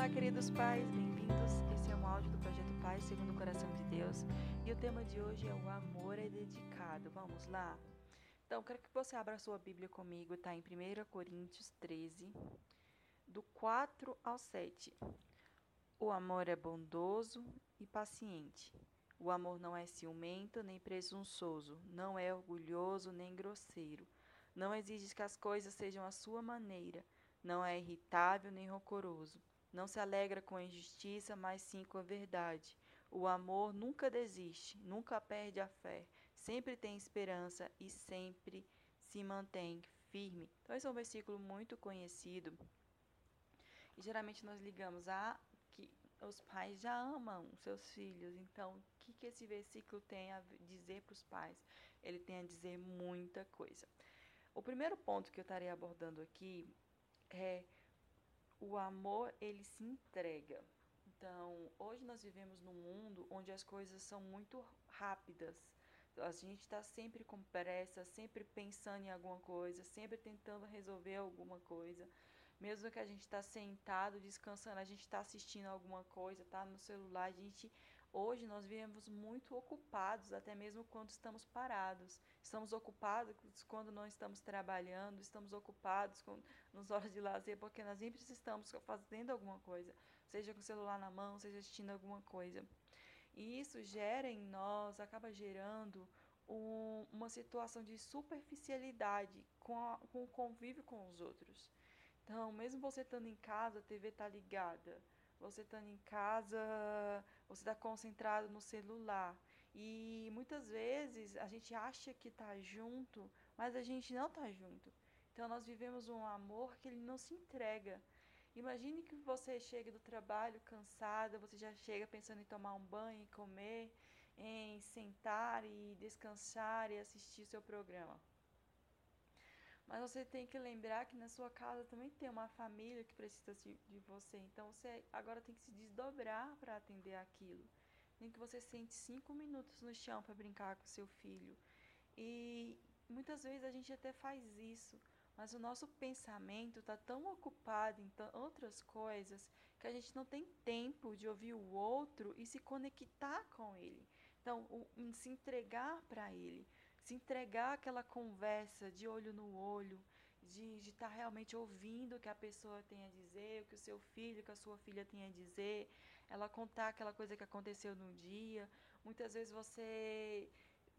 Olá, queridos pais, bem-vindos. Esse é um áudio do Projeto Paz segundo o coração de Deus. E o tema de hoje é o amor é dedicado. Vamos lá? Então, quero que você abra sua Bíblia comigo, tá? Em 1 Coríntios 13, do 4 ao 7. O amor é bondoso e paciente. O amor não é ciumento nem presunçoso, não é orgulhoso nem grosseiro. Não exige que as coisas sejam à sua maneira, não é irritável nem rancoroso não se alegra com a injustiça, mas sim com a verdade. O amor nunca desiste, nunca perde a fé, sempre tem esperança e sempre se mantém firme. Então, esse é um versículo muito conhecido. E geralmente nós ligamos a que os pais já amam seus filhos. Então, o que, que esse versículo tem a dizer para os pais? Ele tem a dizer muita coisa. O primeiro ponto que eu estarei abordando aqui é o amor ele se entrega. Então, hoje nós vivemos num mundo onde as coisas são muito rápidas. A gente está sempre com pressa, sempre pensando em alguma coisa, sempre tentando resolver alguma coisa. Mesmo que a gente está sentado, descansando, a gente está assistindo alguma coisa, está no celular, a gente Hoje nós vivemos muito ocupados, até mesmo quando estamos parados. Estamos ocupados quando não estamos trabalhando, estamos ocupados com, nos horas de lazer, porque nós sempre estamos fazendo alguma coisa, seja com o celular na mão, seja assistindo alguma coisa. E isso gera em nós, acaba gerando um, uma situação de superficialidade com, a, com o convívio com os outros. Então, mesmo você estando em casa, a TV está ligada você estando em casa, você está concentrado no celular. E muitas vezes a gente acha que está junto, mas a gente não está junto. Então nós vivemos um amor que ele não se entrega. Imagine que você chega do trabalho cansada, você já chega pensando em tomar um banho e comer, em sentar e descansar e assistir seu programa. Mas você tem que lembrar que na sua casa também tem uma família que precisa de você. Então você agora tem que se desdobrar para atender aquilo. Nem que você sente cinco minutos no chão para brincar com seu filho. E muitas vezes a gente até faz isso, mas o nosso pensamento está tão ocupado em outras coisas que a gente não tem tempo de ouvir o outro e se conectar com ele. Então, o, se entregar para ele se entregar aquela conversa de olho no olho, de estar tá realmente ouvindo o que a pessoa tem a dizer, o que o seu filho, o que a sua filha tem a dizer, ela contar aquela coisa que aconteceu no dia. Muitas vezes você,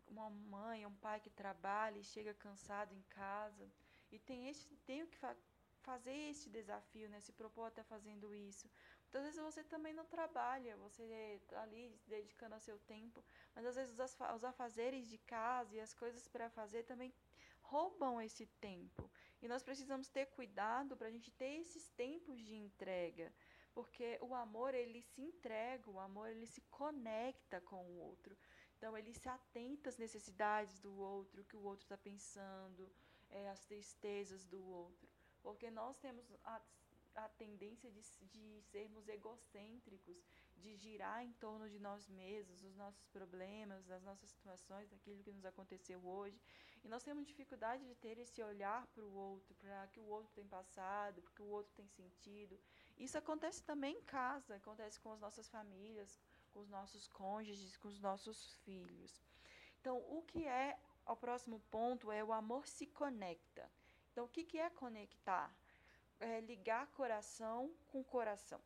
uma mãe, um pai que trabalha e chega cansado em casa e tem este, tem o que fa fazer este desafio, né? Se propor até fazendo isso. Muitas vezes você também não trabalha, você está ali dedicando ao seu tempo, mas às vezes os afazeres de casa e as coisas para fazer também roubam esse tempo. E nós precisamos ter cuidado para a gente ter esses tempos de entrega, porque o amor ele se entrega, o amor ele se conecta com o outro. Então ele se atenta às necessidades do outro, o que o outro está pensando, é, as tristezas do outro. Porque nós temos a tendência de, de sermos egocêntricos, de girar em torno de nós mesmos, dos nossos problemas, das nossas situações, daquilo que nos aconteceu hoje. E nós temos dificuldade de ter esse olhar para o outro, para que o outro tem passado, para que o outro tem sentido. Isso acontece também em casa, acontece com as nossas famílias, com os nossos cônjuges, com os nossos filhos. Então, o que é, o próximo ponto é o amor se conecta. Então, o que, que é conectar? É, ligar coração com coração.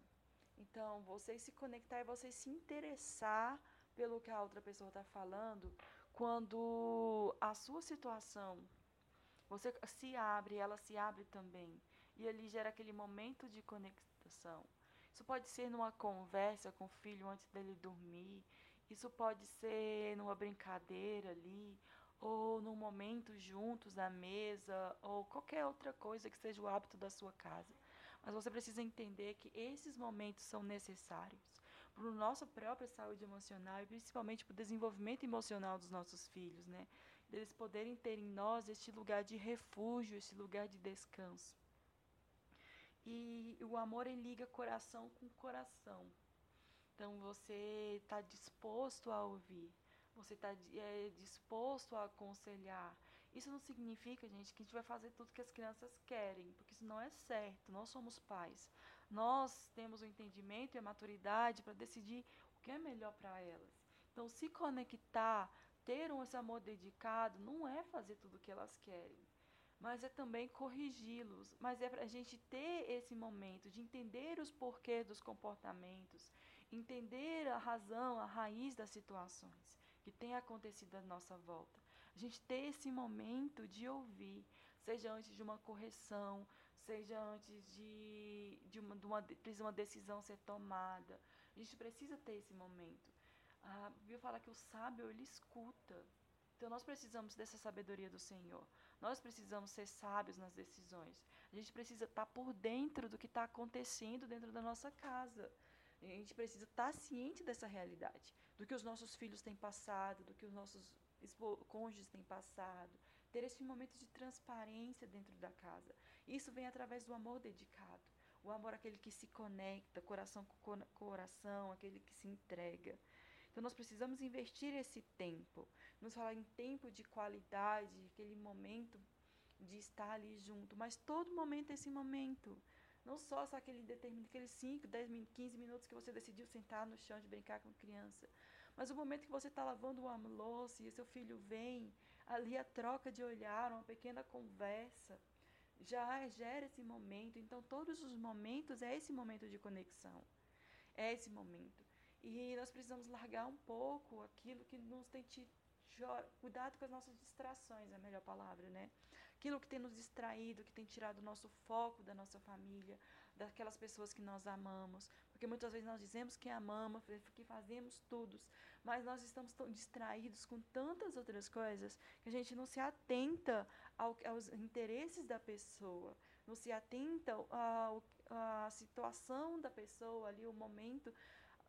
Então, você se conectar e você se interessar pelo que a outra pessoa está falando, quando a sua situação, você se abre, ela se abre também. E ali gera aquele momento de conexão. Isso pode ser numa conversa com o filho antes dele dormir, isso pode ser numa brincadeira ali, ou num momento juntos à mesa, ou qualquer outra coisa que seja o hábito da sua casa. Mas você precisa entender que esses momentos são necessários para a nossa própria saúde emocional e principalmente para o desenvolvimento emocional dos nossos filhos, né? Deles poderem ter em nós este lugar de refúgio, este lugar de descanso. E o amor ele liga coração com coração. Então você está disposto a ouvir você está é, disposto a aconselhar Isso não significa, gente, que a gente vai fazer tudo que as crianças querem, porque isso não é certo. Nós somos pais. Nós temos o entendimento e a maturidade para decidir o que é melhor para elas. Então, se conectar, ter um esse amor dedicado, não é fazer tudo o que elas querem, mas é também corrigi-los. Mas é para a gente ter esse momento de entender os porquês dos comportamentos, entender a razão, a raiz das situações que têm acontecido à nossa volta. A gente ter esse momento de ouvir, seja antes de uma correção, seja antes de, de, uma, de uma, de uma decisão ser tomada. A gente precisa ter esse momento. A Bíblia fala que o sábio, ele escuta. Então nós precisamos dessa sabedoria do Senhor. Nós precisamos ser sábios nas decisões. A gente precisa estar por dentro do que está acontecendo dentro da nossa casa. A gente precisa estar ciente dessa realidade, do que os nossos filhos têm passado, do que os nossos cônjuges têm passado. Ter esse momento de transparência dentro da casa. Isso vem através do amor dedicado. O amor aquele que se conecta, coração com coração, aquele que se entrega. Então nós precisamos investir esse tempo. Nos falar em tempo de qualidade, aquele momento de estar ali junto, mas todo momento é esse momento. Não só, só aquele determinado, aqueles 5, 10, 15 minutos que você decidiu sentar no chão de brincar com criança. Mas o momento que você está lavando uma louça e seu filho vem, ali a troca de olhar, uma pequena conversa, já gera esse momento. Então, todos os momentos é esse momento de conexão. É esse momento. E nós precisamos largar um pouco aquilo que nos tem tido. Cuidado com as nossas distrações, é a melhor palavra, né? Aquilo que tem nos distraído, que tem tirado o nosso foco da nossa família, daquelas pessoas que nós amamos. Porque muitas vezes nós dizemos que amamos, que fazemos tudo, mas nós estamos tão distraídos com tantas outras coisas que a gente não se atenta ao, aos interesses da pessoa, não se atenta à situação da pessoa ali, o momento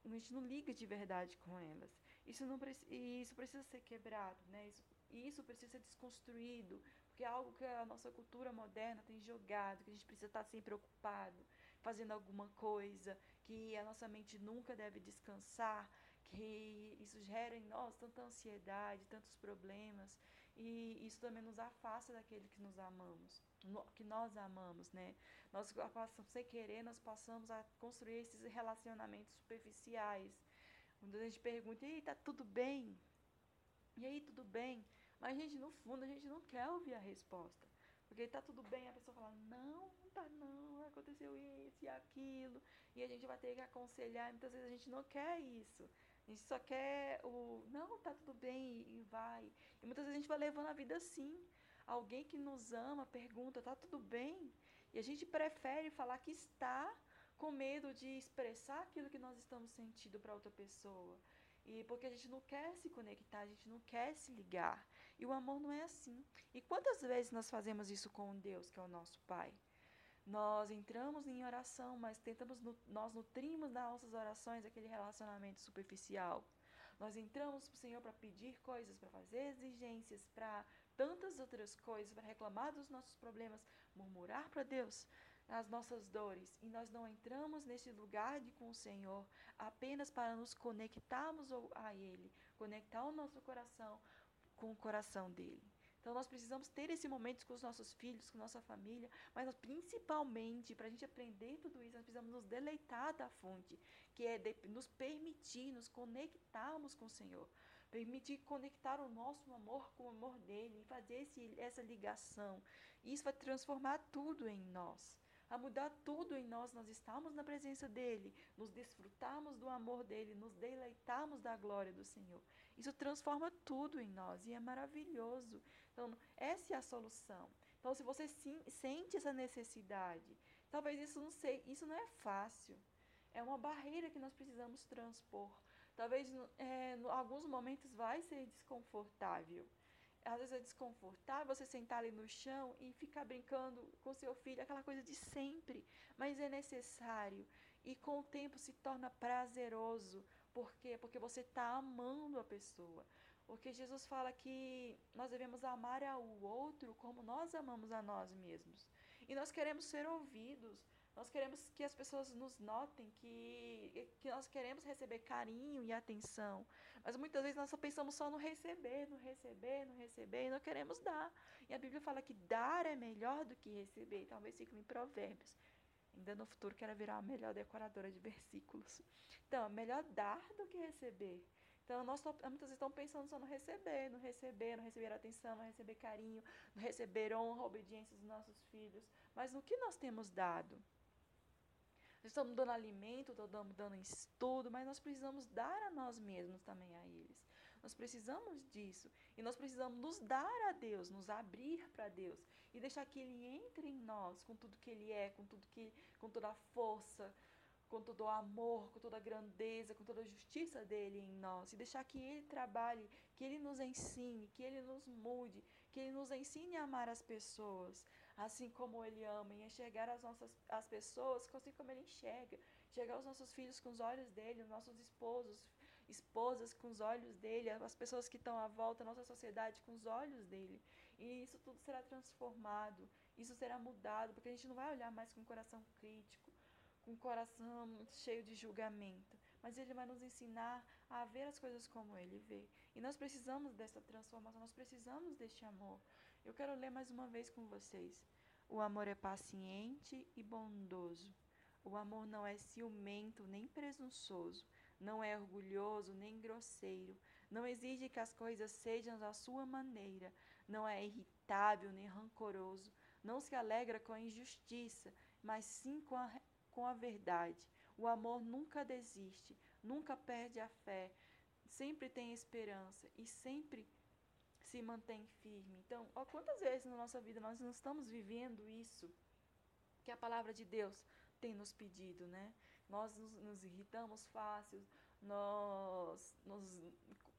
a gente não liga de verdade com elas. Isso não isso precisa ser quebrado, né? Isso, isso precisa ser desconstruído, porque é algo que a nossa cultura moderna tem jogado, que a gente precisa estar sempre ocupado, fazendo alguma coisa, que a nossa mente nunca deve descansar, que isso gera em nós tanta ansiedade, tantos problemas, e isso também nos afasta daquele que nos amamos que nós amamos, né? Nós passamos, sem querer, nós passamos a construir esses relacionamentos superficiais. Quando a gente pergunta, e aí, tá tudo bem? E aí, tudo bem? Mas, gente, no fundo, a gente não quer ouvir a resposta. Porque tá tudo bem, a pessoa fala, não, não tá não, aconteceu isso e aquilo. E a gente vai ter que aconselhar, muitas vezes a gente não quer isso. A gente só quer o, não, tá tudo bem e vai. E muitas vezes a gente vai levando a vida assim alguém que nos ama pergunta: tá tudo bem? E a gente prefere falar que está com medo de expressar aquilo que nós estamos sentindo para outra pessoa. E porque a gente não quer se conectar, a gente não quer se ligar. E o amor não é assim. E quantas vezes nós fazemos isso com Deus, que é o nosso Pai? Nós entramos em oração, mas tentamos, nós nutrimos nas nossas orações aquele relacionamento superficial. Nós entramos para o Senhor para pedir coisas, para fazer exigências, para tantas outras coisas, para reclamar dos nossos problemas, murmurar para Deus as nossas dores e nós não entramos nesse lugar de com o Senhor apenas para nos conectarmos a Ele, conectar o nosso coração com o coração dele. Então nós precisamos ter esse momento com os nossos filhos, com nossa família, mas principalmente para a gente aprender tudo isso, nós precisamos nos deleitar da fonte, que é de, nos permitir nos conectarmos com o Senhor permitir conectar o nosso amor com o amor dele fazer esse, essa ligação. Isso vai transformar tudo em nós, a mudar tudo em nós. Nós estamos na presença dele, nos desfrutamos do amor dele, nos deleitamos da glória do Senhor. Isso transforma tudo em nós e é maravilhoso. Então, essa é a solução. Então, se você sim, sente essa necessidade, talvez isso não sei, isso não é fácil. É uma barreira que nós precisamos transpor. Talvez é, em alguns momentos vai ser desconfortável. Às vezes é desconfortável você sentar ali no chão e ficar brincando com seu filho, aquela coisa de sempre, mas é necessário. E com o tempo se torna prazeroso. Por quê? Porque você está amando a pessoa. Porque Jesus fala que nós devemos amar ao outro como nós amamos a nós mesmos. E nós queremos ser ouvidos. Nós queremos que as pessoas nos notem que, que nós queremos receber carinho e atenção. Mas muitas vezes nós só pensamos só no receber, no receber, no receber, e não queremos dar. E a Bíblia fala que dar é melhor do que receber. Então, um versículo em Provérbios. Ainda no futuro quero virar a melhor decoradora de versículos. Então, é melhor dar do que receber. Então, nós muitas vezes estamos pensando só no receber, no receber, no receber atenção, no receber carinho, no receber honra, obediência dos nossos filhos. Mas no que nós temos dado? Estamos dando alimento, estamos dando estudo, mas nós precisamos dar a nós mesmos também a eles. Nós precisamos disso. E nós precisamos nos dar a Deus, nos abrir para Deus e deixar que Ele entre em nós com tudo que Ele é, com tudo que, com toda a força, com todo o amor, com toda a grandeza, com toda a justiça dele em nós. E deixar que Ele trabalhe, que Ele nos ensine, que Ele nos mude, que Ele nos ensine a amar as pessoas, assim como Ele ama, e enxergar as nossas as pessoas assim como Ele enxerga. Enxergar os nossos filhos com os olhos dele, os nossos esposos, esposas com os olhos dele, as pessoas que estão à volta, a nossa sociedade com os olhos dele. E isso tudo será transformado, isso será mudado, porque a gente não vai olhar mais com o coração crítico, com o coração cheio de julgamento, mas ele vai nos ensinar a ver as coisas como ele vê. E nós precisamos dessa transformação, nós precisamos deste amor. Eu quero ler mais uma vez com vocês. O amor é paciente e bondoso. O amor não é ciumento nem presunçoso, não é orgulhoso nem grosseiro, não exige que as coisas sejam da sua maneira, não é irritável nem rancoroso, não se alegra com a injustiça, mas sim com a, com a verdade. O amor nunca desiste, nunca perde a fé, sempre tem esperança e sempre se mantém firme. Então, ó, quantas vezes na nossa vida nós não estamos vivendo isso que a palavra de Deus tem nos pedido, né? Nós nos, nos irritamos fácil, nós nos,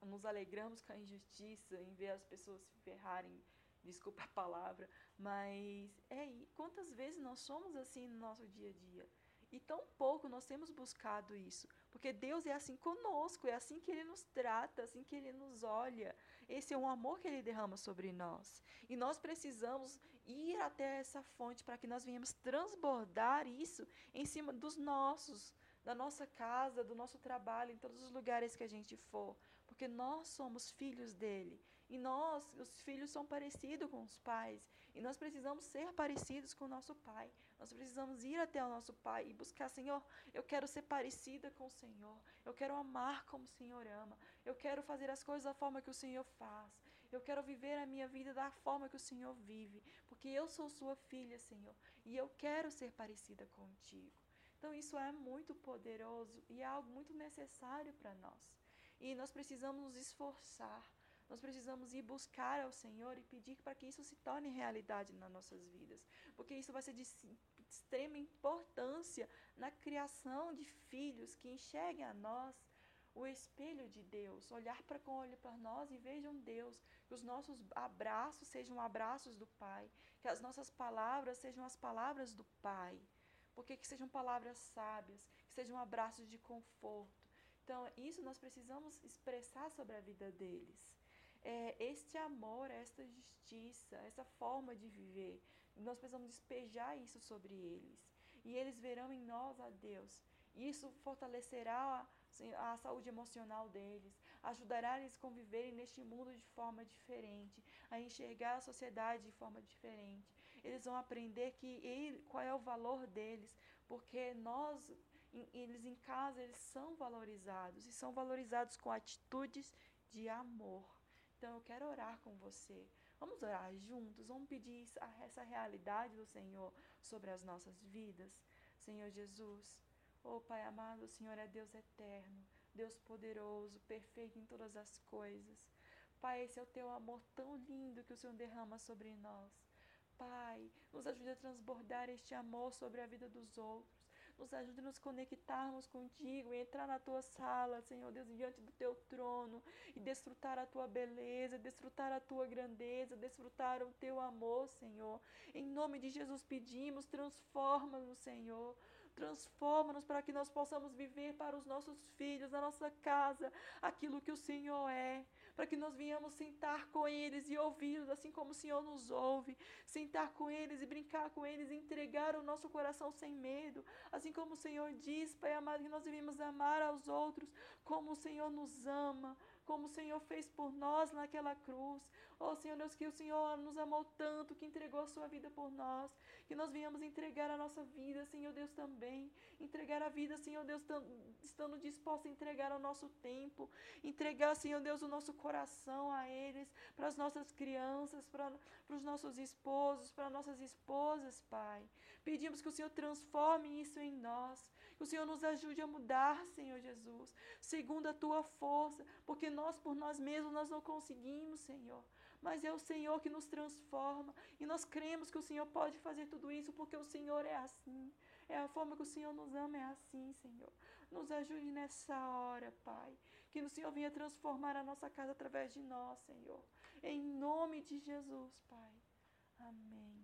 nos alegramos com a injustiça em ver as pessoas se ferrarem, desculpa a palavra, mas é quantas vezes nós somos assim no nosso dia a dia? E tão pouco nós temos buscado isso, porque Deus é assim conosco, é assim que Ele nos trata, assim que Ele nos olha. Esse é um amor que Ele derrama sobre nós. E nós precisamos ir até essa fonte para que nós venhamos transbordar isso em cima dos nossos, da nossa casa, do nosso trabalho, em todos os lugares que a gente for, porque nós somos filhos dele. E nós, os filhos, são parecidos com os pais. E nós precisamos ser parecidos com o nosso pai. Nós precisamos ir até o nosso pai e buscar, Senhor, eu quero ser parecida com o Senhor. Eu quero amar como o Senhor ama. Eu quero fazer as coisas da forma que o Senhor faz. Eu quero viver a minha vida da forma que o Senhor vive. Porque eu sou sua filha, Senhor. E eu quero ser parecida contigo. Então, isso é muito poderoso e é algo muito necessário para nós. E nós precisamos nos esforçar nós precisamos ir buscar ao Senhor e pedir para que isso se torne realidade nas nossas vidas, porque isso vai ser de extrema importância na criação de filhos que enxerguem a nós o espelho de Deus, olhar para com olho para nós e vejam Deus, que os nossos abraços sejam abraços do Pai, que as nossas palavras sejam as palavras do Pai, porque que sejam palavras sábias, que sejam abraços de conforto. Então, isso nós precisamos expressar sobre a vida deles é, este amor, esta justiça, essa forma de viver. Nós precisamos despejar isso sobre eles. E eles verão em nós a Deus. Isso fortalecerá assim, a saúde emocional deles, ajudará eles a conviverem neste mundo de forma diferente, a enxergar a sociedade de forma diferente. Eles vão aprender que ele, qual é o valor deles, porque nós, eles em casa, eles são valorizados e são valorizados com atitudes de amor. Então eu quero orar com você. Vamos orar juntos, vamos pedir essa realidade do Senhor sobre as nossas vidas. Senhor Jesus, oh Pai amado, o Senhor é Deus eterno, Deus poderoso, perfeito em todas as coisas. Pai, esse é o teu amor tão lindo que o Senhor derrama sobre nós. Pai, nos ajude a transbordar este amor sobre a vida dos outros. Nos ajude a nos conectarmos contigo e entrar na tua sala, Senhor Deus, diante do teu trono e desfrutar a tua beleza, desfrutar a tua grandeza, desfrutar o teu amor, Senhor. Em nome de Jesus pedimos, transforma-nos, Senhor. Transforma-nos para que nós possamos viver para os nossos filhos, na nossa casa, aquilo que o Senhor é para que nós venhamos sentar com eles e ouvi-los, assim como o Senhor nos ouve, sentar com eles e brincar com eles, entregar o nosso coração sem medo, assim como o Senhor diz, Pai amado, que nós devemos amar aos outros como o Senhor nos ama, como o Senhor fez por nós naquela cruz. Oh, Senhor Deus, que o Senhor nos amou tanto, que entregou a sua vida por nós, que nós venhamos entregar a nossa vida, Senhor Deus, também. Entregar a vida, Senhor Deus, estando disposto a entregar o nosso tempo, entregar, Senhor Deus, o nosso coração a eles, para as nossas crianças, para os nossos esposos, para nossas esposas, Pai. Pedimos que o Senhor transforme isso em nós, que o Senhor nos ajude a mudar, Senhor Jesus, segundo a tua força, porque nós por nós mesmos nós não conseguimos, Senhor. Mas é o Senhor que nos transforma e nós cremos que o Senhor pode fazer tudo isso porque o Senhor é assim. É a forma que o Senhor nos ama, é assim, Senhor. Nos ajude nessa hora, Pai. Que o Senhor venha transformar a nossa casa através de nós, Senhor. Em nome de Jesus, Pai. Amém.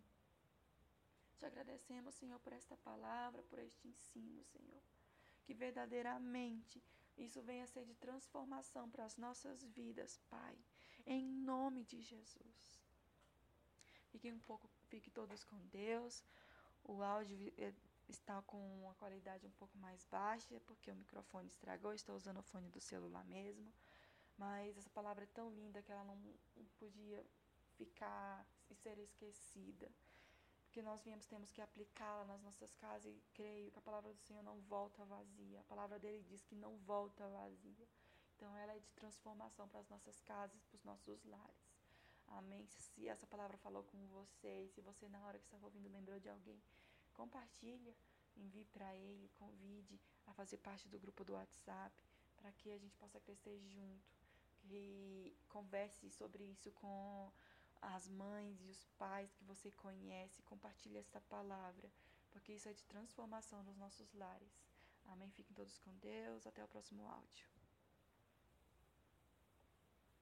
Te agradecemos, Senhor, por esta palavra, por este ensino, Senhor. Que verdadeiramente isso venha a ser de transformação para as nossas vidas, Pai. Em nome de Jesus. Fiquem um pouco, fiquem todos com Deus. O áudio eh, está com uma qualidade um pouco mais baixa, porque o microfone estragou, estou usando o fone do celular mesmo. Mas essa palavra é tão linda que ela não podia ficar e ser esquecida que nós viemos, temos que aplicá-la nas nossas casas e creio que a palavra do Senhor não volta vazia. A palavra dele diz que não volta vazia. Então ela é de transformação para as nossas casas, para os nossos lares. Amém. Se essa palavra falou com você, se você na hora que estava ouvindo lembrou de alguém, compartilha, envie para ele, convide a fazer parte do grupo do WhatsApp, para que a gente possa crescer junto. Que converse sobre isso com as mães e os pais que você conhece, compartilhe essa palavra, porque isso é de transformação nos nossos lares. Amém? Fiquem todos com Deus. Até o próximo áudio.